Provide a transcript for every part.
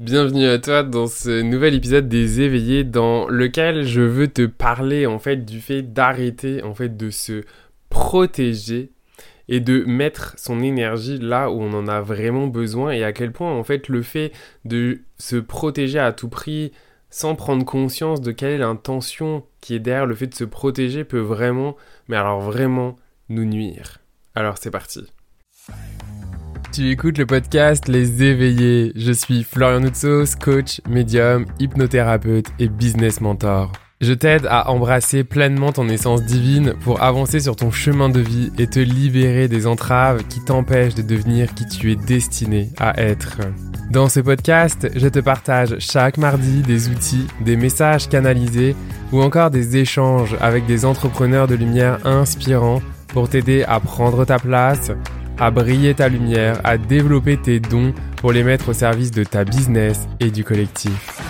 Bienvenue à toi dans ce nouvel épisode des éveillés dans lequel je veux te parler en fait du fait d'arrêter en fait de se protéger et de mettre son énergie là où on en a vraiment besoin et à quel point en fait le fait de se protéger à tout prix sans prendre conscience de quelle est l'intention qui est derrière le fait de se protéger peut vraiment, mais alors vraiment, nous nuire. Alors c'est parti. Tu écoutes le podcast Les Éveillés. Je suis Florian Noutsos, coach, médium, hypnothérapeute et business mentor. Je t'aide à embrasser pleinement ton essence divine pour avancer sur ton chemin de vie et te libérer des entraves qui t'empêchent de devenir qui tu es destiné à être. Dans ce podcast, je te partage chaque mardi des outils, des messages canalisés ou encore des échanges avec des entrepreneurs de lumière inspirants pour t'aider à prendre ta place, à briller ta lumière, à développer tes dons pour les mettre au service de ta business et du collectif.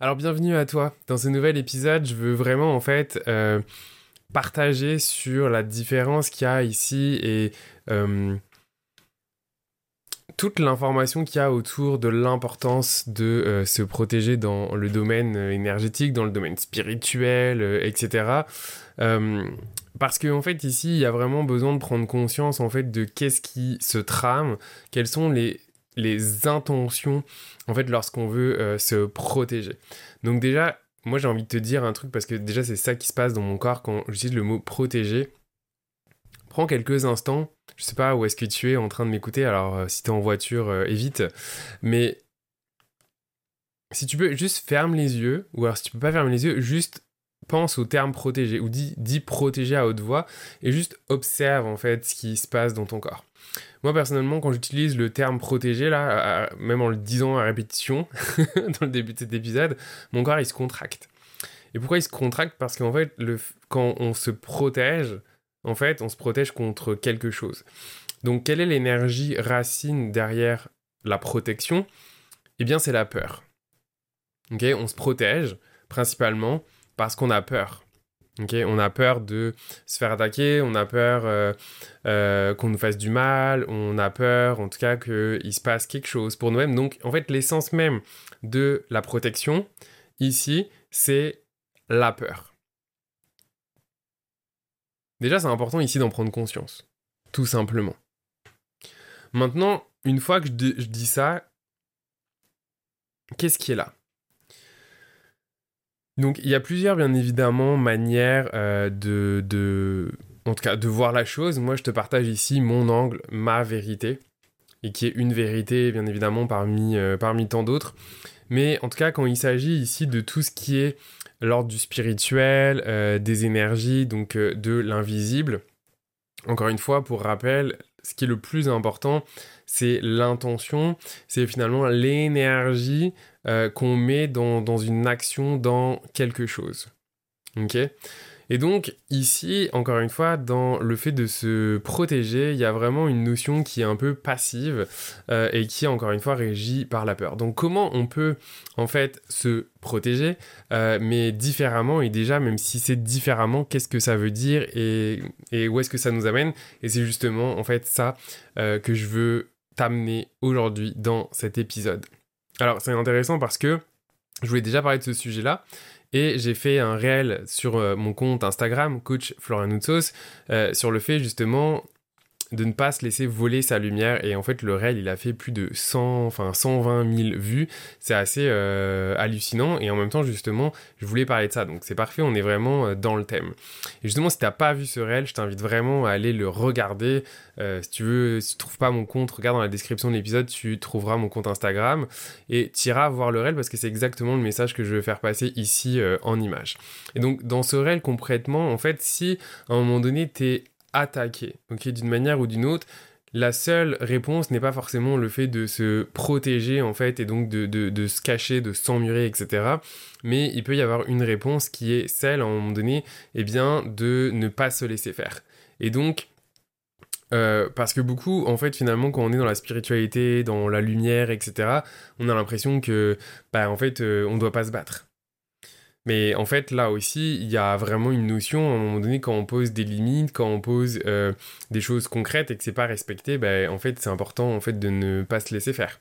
Alors bienvenue à toi. Dans ce nouvel épisode, je veux vraiment en fait euh, partager sur la différence qu'il y a ici et euh, toute l'information qu'il y a autour de l'importance de euh, se protéger dans le domaine énergétique, dans le domaine spirituel, etc. parce qu'en en fait ici il y a vraiment besoin de prendre conscience en fait de qu'est-ce qui se trame, quelles sont les intentions en fait lorsqu'on veut euh, se protéger. Donc déjà, moi j'ai envie de te dire un truc parce que déjà c'est ça qui se passe dans mon corps quand j'utilise le mot protéger. Prends quelques instants, je sais pas où est-ce que tu es en train de m'écouter, alors euh, si tu es en voiture, euh, évite, mais si tu peux juste ferme les yeux, ou alors si tu peux pas fermer les yeux, juste pense au terme protéger, ou dis, dis protéger à haute voix, et juste observe en fait ce qui se passe dans ton corps. Moi, personnellement, quand j'utilise le terme protégé, là, même en le disant à répétition, dans le début de cet épisode, mon corps, il se contracte. Et pourquoi il se contracte? Parce qu'en fait, le, quand on se protège, en fait, on se protège contre quelque chose. Donc, quelle est l'énergie racine derrière la protection? Eh bien, c'est la peur. Ok? On se protège principalement parce qu'on a peur on a peur de se faire attaquer, on a peur euh, euh, qu'on nous fasse du mal, on a peur en tout cas qu'il se passe quelque chose pour nous-mêmes. Donc en fait l'essence même de la protection ici, c'est la peur. Déjà c'est important ici d'en prendre conscience, tout simplement. Maintenant, une fois que je dis ça, qu'est-ce qui est là? Donc il y a plusieurs bien évidemment manières euh, de, en tout cas, de voir la chose. Moi je te partage ici mon angle, ma vérité, et qui est une vérité bien évidemment parmi, euh, parmi tant d'autres. Mais en tout cas quand il s'agit ici de tout ce qui est l'ordre du spirituel, euh, des énergies, donc de l'invisible, encore une fois pour rappel, ce qui est le plus important, c'est l'intention, c'est finalement l'énergie euh, qu'on met dans, une action, dans quelque chose. Ok? Et donc ici, encore une fois, dans le fait de se protéger, il y a vraiment une notion qui est un peu passive euh, et qui encore une fois régie par la peur. Donc comment on peut en fait se protéger, euh, mais différemment et déjà même si c'est différemment, qu'est-ce que ça veut dire et, et où est-ce que ça nous amène? Et c'est justement en fait ça que je veux t'amener aujourd'hui dans cet épisode. Alors c'est intéressant parce que je voulais déjà parler de ce sujet-là et j'ai fait un réel sur euh, mon compte Instagram, coach Florian euh, sur le fait justement de ne pas se laisser voler sa lumière. Et en fait, le réel, il a fait plus de 100, enfin 120 000 vues. C'est assez euh, hallucinant. Et en même temps, justement, je voulais parler de ça. Donc c'est parfait, on est vraiment euh, dans le thème. Et justement, si t'as pas vu ce réel, je t'invite vraiment à aller le regarder. Euh, si tu veux, si tu trouves pas mon compte, regarde dans la description de l'épisode, tu trouveras mon compte Instagram. Et tu iras voir le réel parce que c'est exactement le message que je veux faire passer ici en image. Et donc, dans ce réel, concrètement, en fait, si à un moment donné, t'es attaquer, ok, d'une manière ou d'une autre. La seule réponse n'est pas forcément le fait de se protéger en fait et donc de, se cacher, de s'emmurer, etc. Mais il peut y avoir une réponse qui est celle à un moment donné, eh bien, de ne pas se laisser faire. Et donc, euh, parce que beaucoup, en fait, finalement, quand on est dans la spiritualité, dans la lumière, etc., on a l'impression que, bah, en fait, euh, on ne doit pas se battre. Mais en fait, là aussi, il y a vraiment une notion, à un moment donné, quand on pose des limites, quand on pose euh, des choses concrètes et que c'est pas respecté, ben, en fait, c'est important en fait, de ne pas se laisser faire.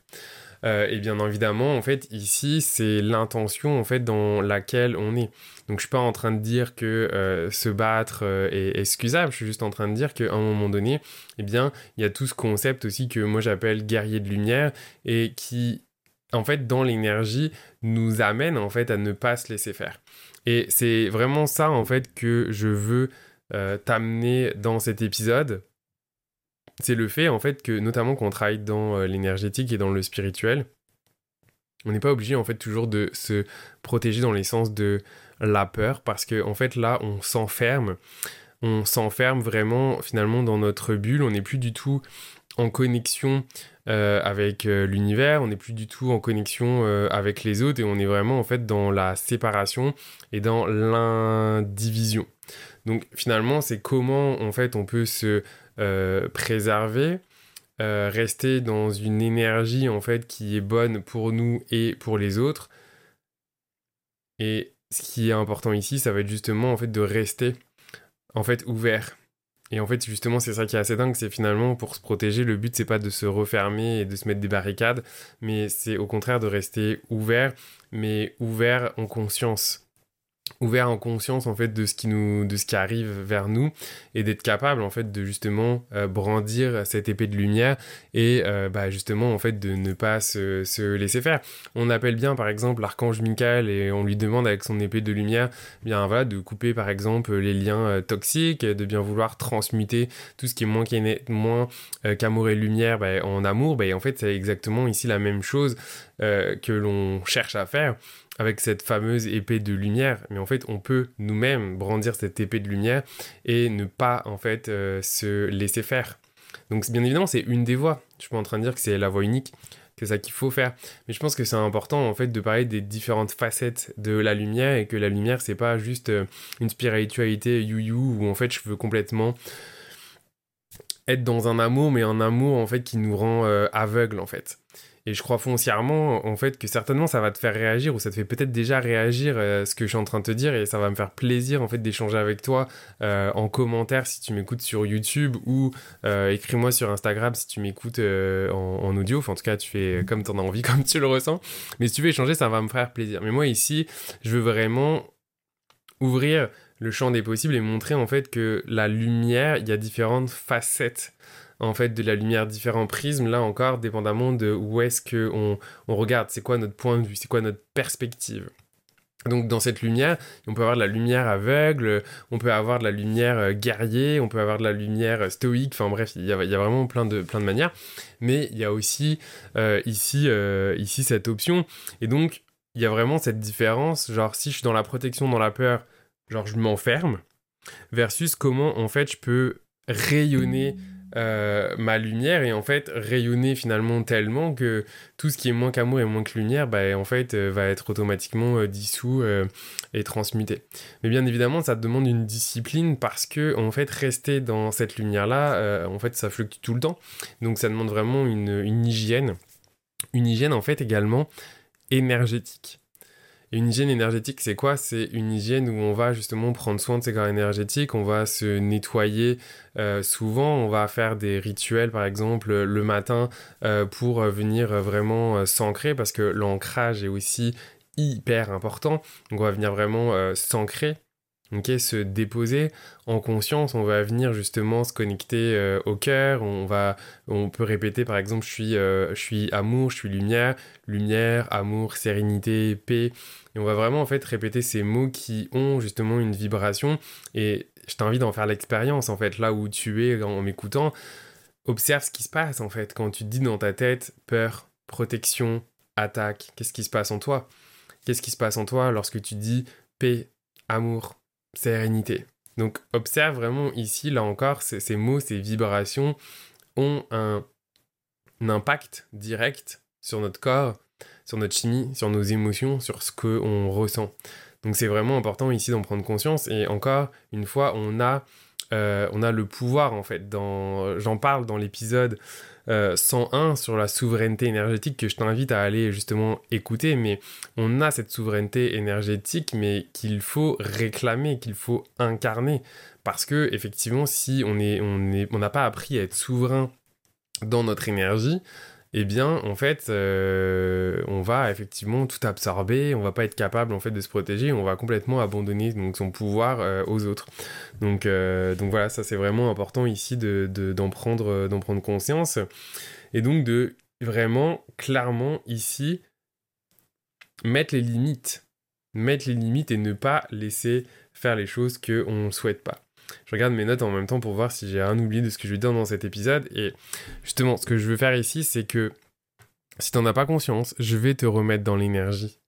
euh, et bien évidemment, en fait, ici, c'est l'intention, en fait, dans laquelle on est. Donc, je suis pas en train de dire que euh, se battre est excusable, je suis juste en train de dire qu'à un moment donné, eh bien, il y a tout ce concept aussi que moi j'appelle guerrier de lumière et qui, en fait, dans l'énergie, nous amène, en fait, à ne pas se laisser faire. Et c'est vraiment ça, en fait, que je veux t'amener dans cet épisode. C'est le fait en fait que notamment qu'on travaille dans euh, l'énergétique et dans le spirituel, on n'est pas obligé en fait toujours de se protéger dans l'essence de la peur parce que en fait là on s'enferme, on s'enferme vraiment finalement dans notre bulle, on n'est plus du tout en connexion euh, avec euh, l'univers, on n'est plus du tout en connexion avec les autres et on est vraiment en fait dans la séparation et dans l'indivision. Donc finalement c'est comment en fait on peut se euh, préserver, euh, rester dans une énergie en fait qui est bonne pour nous et pour les autres. Et ce qui est important ici, ça va être justement en fait de rester en fait ouvert. Et en fait, justement, c'est ça qui est assez dingue, c'est finalement pour se protéger, le but c'est pas de se refermer et de se mettre des barricades, mais c'est au contraire de rester ouvert, mais ouvert en conscience ouvert en conscience en fait de ce qui nous de ce qui arrive vers nous et d'être capable en fait de justement euh, brandir cette épée de lumière et euh, bah, justement en fait de ne pas se, se, laisser faire. On appelle bien par exemple l'archange Michael et on lui demande avec son épée de lumière eh bien voilà de couper par exemple les liens euh, toxiques de bien vouloir transmuter tout ce qui est moins moins qu'amour et lumière bah, en amour. Bah, en fait c'est exactement ici la même chose que l'on cherche à faire avec cette fameuse épée de lumière, mais en fait on peut nous-mêmes brandir cette épée de lumière et ne pas en fait euh, se laisser faire. Donc bien évidemment c'est une des voies. Je suis pas en train de dire que c'est la voie unique, c'est ça qu'il faut faire. Mais je pense que c'est important en fait de parler des différentes facettes de la lumière et que la lumière c'est pas juste euh, une spiritualité you-you où en fait je veux complètement être dans un amour mais un amour en fait qui nous rend euh, aveugle en fait. Et je crois foncièrement, en fait, que certainement ça va te faire réagir ou ça te fait peut-être déjà réagir euh, ce que je suis en train de te dire et ça va me faire plaisir, en fait, d'échanger avec toi euh, en commentaire si tu m'écoutes sur YouTube ou euh, écris-moi sur Instagram si tu m'écoutes en, audio. En tout cas, tu fais comme tu en as envie, comme tu le ressens. Mais si tu veux échanger, ça va me faire plaisir. Mais moi, ici, je veux vraiment ouvrir le champ des possibles et montrer, en fait, que la lumière, il y a différentes facettes en fait de la lumière différents prismes là encore dépendamment de où est-ce que on, regarde. C'est quoi notre point de vue? C'est quoi notre perspective? Donc dans cette lumière, on peut avoir de la lumière aveugle, on peut avoir de la lumière euh, guerrier, on peut avoir de la lumière euh, stoïque, enfin bref, il y a, vraiment plein de, plein de manières. Mais il y a aussi euh, ici, ici cette option. Et donc, il y a vraiment cette différence, genre si je suis dans la protection, dans la peur, genre je m'enferme, versus comment en fait je peux rayonner euh, ma lumière et en fait rayonner finalement tellement que tout ce qui est moins qu'amour et moins que lumière bah, en fait euh, va être automatiquement euh, dissous et transmuté. Mais bien évidemment ça demande une discipline parce que en fait rester dans cette lumière là en fait ça fluctue tout le temps. Donc ça demande vraiment une, une hygiène. Une hygiène en fait également énergétique une hygiène énergétique, c'est quoi? C'est une hygiène où on va justement prendre soin de ses corps énergétiques, on va se nettoyer euh, souvent, on va faire des rituels par exemple le matin euh, pour venir vraiment s'ancrer parce que l'ancrage est aussi hyper important. Donc on va venir vraiment s'ancrer ok, se déposer en conscience, on va venir justement se connecter euh, au cœur, on va, on peut répéter par exemple, je suis, euh, je suis amour, je suis lumière, lumière, amour, sérénité, paix, et on va vraiment en fait répéter ces mots qui ont justement une vibration, et je t'invite à en faire l'expérience en fait, là où tu es en m'écoutant, observe ce qui se passe en fait, quand tu dis dans ta tête peur, protection, attaque, qu'est-ce qui se passe en toi? Qu'est-ce qui se passe en toi lorsque tu dis paix, amour, sérénité. Donc observe vraiment ici, là encore, ces, mots, ces vibrations ont un, impact direct sur notre corps, sur notre chimie, sur nos émotions, sur ce qu'on ressent. Donc c'est vraiment important ici d'en prendre conscience. Et encore une fois, on a, euh, on a le pouvoir en fait. J'en parle dans l'épisode 101 euh, sur la souveraineté énergétique que je t'invite à aller justement écouter. Mais on a cette souveraineté énergétique, mais qu'il faut réclamer, qu'il faut incarner. Parce que effectivement, si on est, on est, on n'a pas appris à être souverain dans notre énergie, eh bien, en fait, euh, on va effectivement tout absorber, on va pas être capable en fait de se protéger, on va complètement abandonner donc son pouvoir euh, aux autres. Donc, euh, donc voilà, ça c'est vraiment important ici de, d'en prendre, prendre conscience et donc de vraiment clairement ici mettre les limites, mettre les limites et ne pas laisser faire les choses que on souhaite pas. Je regarde mes notes en même temps pour voir si j'ai rien oublié de ce que je vais dire dans cet épisode. Et justement, ce que je veux faire ici, c'est que si t'en as pas conscience, je vais te remettre dans l'énergie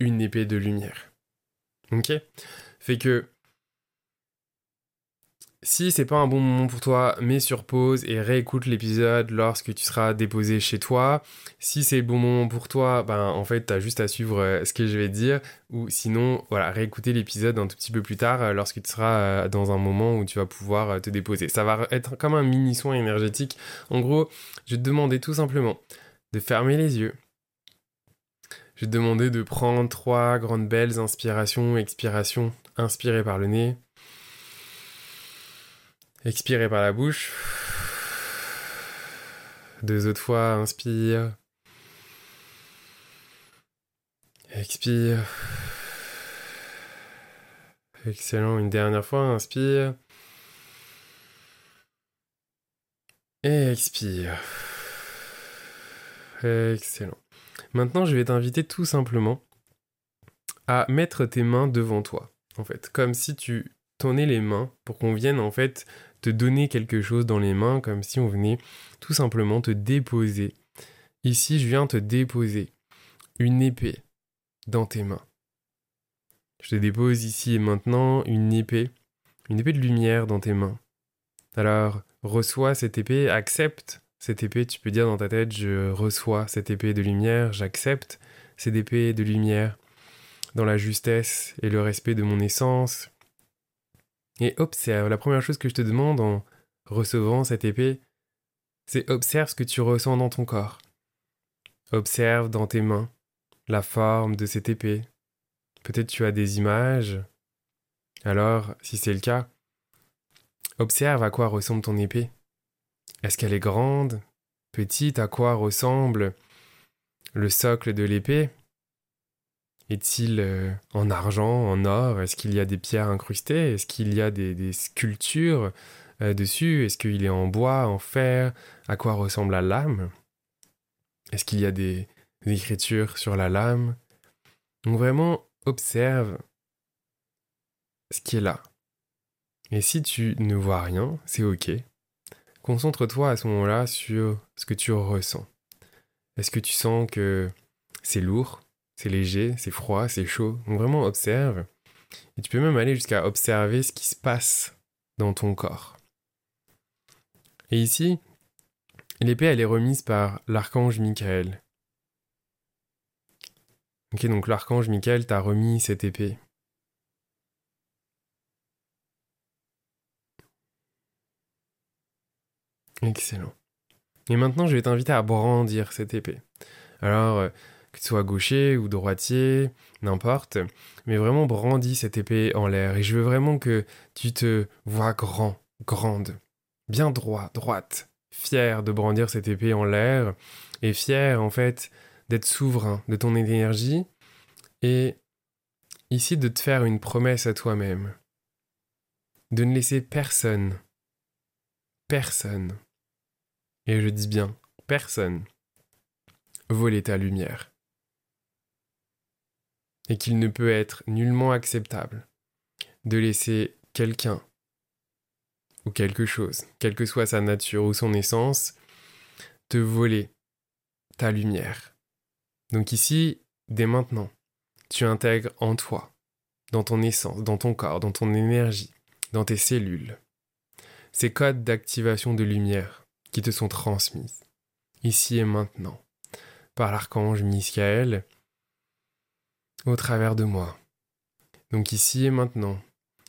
une épée de lumière. Ok? Fait que si c'est pas un bon moment pour toi, mets sur pause et réécoute l'épisode lorsque tu seras déposé chez toi. Si c'est le bon moment pour toi, ben en fait t'as juste à suivre euh, ce que je vais dire. Ou sinon, voilà, réécouter l'épisode un tout petit peu plus tard euh, lorsque tu seras euh, dans un moment où tu vas pouvoir te déposer. Ça va être comme un mini soin énergétique. En gros, je vais te demander tout simplement de fermer les yeux. Je vais te demander de prendre trois grandes belles inspirations, expirations. Inspirer par le nez. Expirez par la bouche. Deux autres fois, inspire. Expire. Excellent. Une dernière fois, inspire. Et expire. Excellent. Maintenant, je vais t'inviter tout simplement à mettre tes mains devant toi, en fait, comme si tu tournais les mains pour qu'on vienne en fait te donner quelque chose dans les mains comme si on venait tout simplement te déposer. Ici, je viens te déposer une épée dans tes mains. Je te dépose ici et maintenant une épée, une épée de lumière dans tes mains. Alors, reçois cette épée, accepte cette épée, tu peux dire dans ta tête, je reçois cette épée de lumière, j'accepte cette épée de lumière dans la justesse et le respect de mon essence, et observe. La première chose que je te demande en recevant cette épée, c'est observe ce que tu ressens dans ton corps. Observe dans tes mains la forme de cette épée. Peut-être tu as des images. Alors, si c'est le cas, observe à quoi ressemble ton épée. Est-ce qu'elle est grande, petite, à quoi ressemble le socle de l'épée? Est-il euh, en argent, en or? Est-ce qu'il y a des pierres incrustées? Est-ce qu'il y a des, sculptures euh, dessus? Est-ce qu'il est en bois, en fer? À quoi ressemble la lame? Est-ce qu'il y a des, des écritures sur la lame? Donc vraiment, observe ce qui est là. Et si tu ne vois rien, c'est ok. Concentre-toi à ce moment-là sur ce que tu ressens. Est-ce que tu sens que c'est lourd? C'est léger, c'est froid, c'est chaud. Donc vraiment observe. Et tu peux même aller jusqu'à observer ce qui se passe dans ton corps. Et ici, l'épée, elle est remise par l'archange Michael. Ok, donc l'archange Michael t'a remis cette épée. Excellent. Et maintenant, je vais t'inviter à brandir cette épée. Alors, euh, que tu sois gaucher ou droitier, n'importe, mais vraiment brandis cette épée en l'air. Et je veux vraiment que tu te vois grand, grande, bien droit, droite, fier de brandir cette épée en l'air, et fier en fait d'être souverain de ton énergie, et ici de te faire une promesse à toi-même, de ne laisser personne, personne, et je dis bien personne, voler ta lumière et qu'il ne peut être nullement acceptable de laisser quelqu'un ou quelque chose, quelle que soit sa nature ou son essence, te voler ta lumière. Donc ici, dès maintenant, tu intègres en toi, dans ton essence, dans ton corps, dans ton énergie, dans tes cellules, ces codes d'activation de lumière qui te sont transmises, ici et maintenant, par l'archange Michael au travers de moi. Donc ici et maintenant,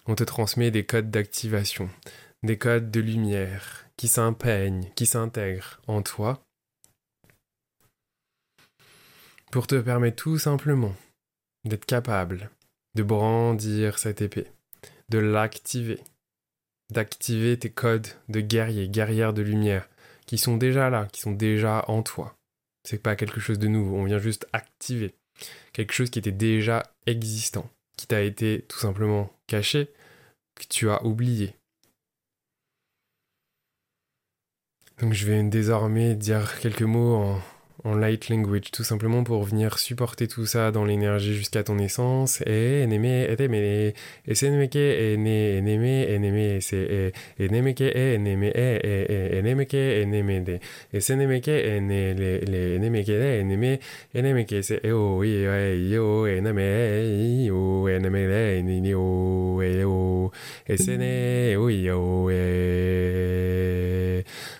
on te transmet des codes d'activation, des codes de lumière qui s'impeignent, qui s'intègrent en toi pour te permettre tout simplement d'être capable de brandir cette épée, de l'activer, d'activer tes codes de guerrier, guerrière de lumière, qui sont déjà là, qui sont déjà en toi. C'est pas quelque chose de nouveau, on vient juste activer quelque chose qui était déjà existant, qui t'a été tout simplement caché, que tu as oublié. Donc je vais désormais dire quelques mots en en light language, tout simplement pour venir supporter tout ça dans l'énergie jusqu'à ton essence. Et eneme, et senemeke, ene, eneme, eneme, se, enemeke, eneme, enemeke, enemede, et senemeke, ene, le, le, enemeke, eneme, enemeke, se, eo, io, eneme, io, eneme, enio, eo, et sene, io, e.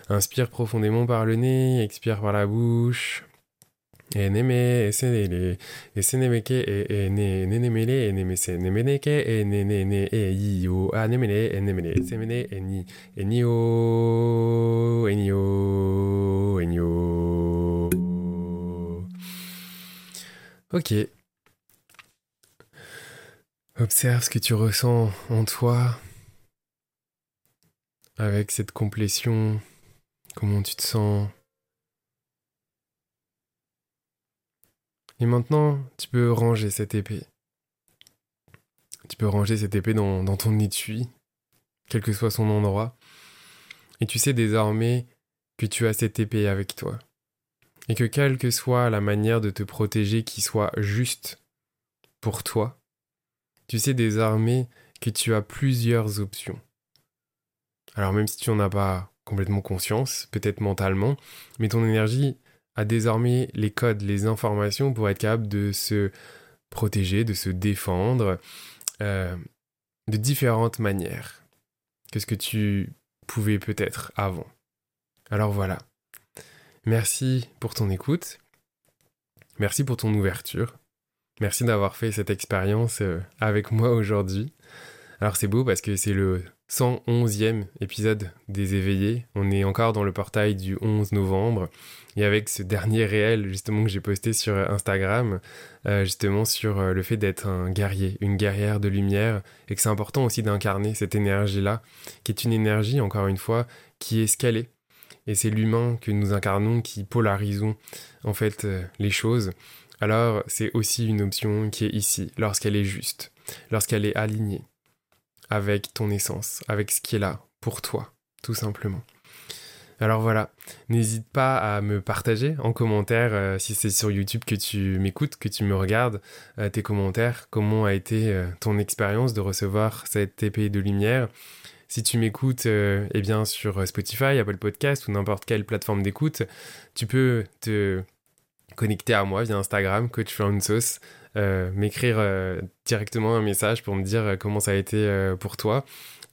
Inspire profondément par le nez, expire par la bouche. Et neme, et senele, et senemeke, et ne, nenemele, et nemese, nemeneke, et ne, ne, ne, et yo, a nemele, et nemele, et semene, et ni, et nio, et nio, et nio. Ok. Observe ce que tu ressens en toi avec cette complétion Comment tu te sens? Et maintenant, tu peux ranger cette épée. Tu peux ranger cette épée dans, ton étui, quel que soit son endroit. Et tu sais désormais que tu as cette épée avec toi. Et que quelle que soit la manière de te protéger qui soit juste pour toi, tu sais désormais que tu as plusieurs options. Alors même si tu n'en as pas complètement conscience, peut-être mentalement, mais ton énergie a désormais les codes, les informations pour être capable de se protéger, de se défendre euh, de différentes manières que ce que tu pouvais peut-être avant. Alors voilà. Merci pour ton écoute. Merci pour ton ouverture. Merci d'avoir fait cette expérience euh, avec moi aujourd'hui. Alors c'est beau parce que c'est le 111e épisode des éveillés. On est encore dans le portail du 11 novembre. Et avec ce dernier réel justement que j'ai posté sur Instagram, euh, justement sur euh, le fait d'être un guerrier, une guerrière de lumière, et que c'est important aussi d'incarner cette énergie-là, qui est une énergie, encore une fois, qui est scalée. Et c'est l'humain que nous incarnons qui polarisons en fait euh, les choses. Alors c'est aussi une option qui est ici, lorsqu'elle est juste, lorsqu'elle est alignée avec ton essence, avec ce qui est là pour toi, tout simplement. Alors voilà, n'hésite pas à me partager en commentaire euh, si c'est sur YouTube que tu m'écoutes, que tu me regardes, euh, tes commentaires, comment a été euh, ton expérience de recevoir cette épée de lumière? Si tu m'écoutes eh bien sur Spotify, Apple Podcast ou n'importe quelle plateforme d'écoute, tu peux te connecter à moi via Instagram, Coach euh, m'écrire euh, directement un message pour me dire euh, comment ça a été pour toi.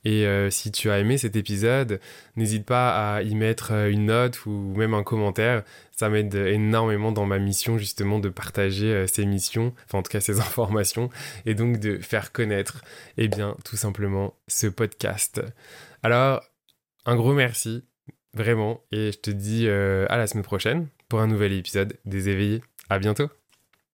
Et si tu as aimé cet épisode, n'hésite pas à y mettre une note ou même un commentaire. Ça m'aide énormément dans ma mission justement de partager ces missions, enfin en tout cas ces informations, et donc de faire connaître, eh bien, tout simplement ce podcast. Alors, un gros merci, vraiment, et je te dis à la semaine prochaine pour un nouvel épisode des éveillés. À bientôt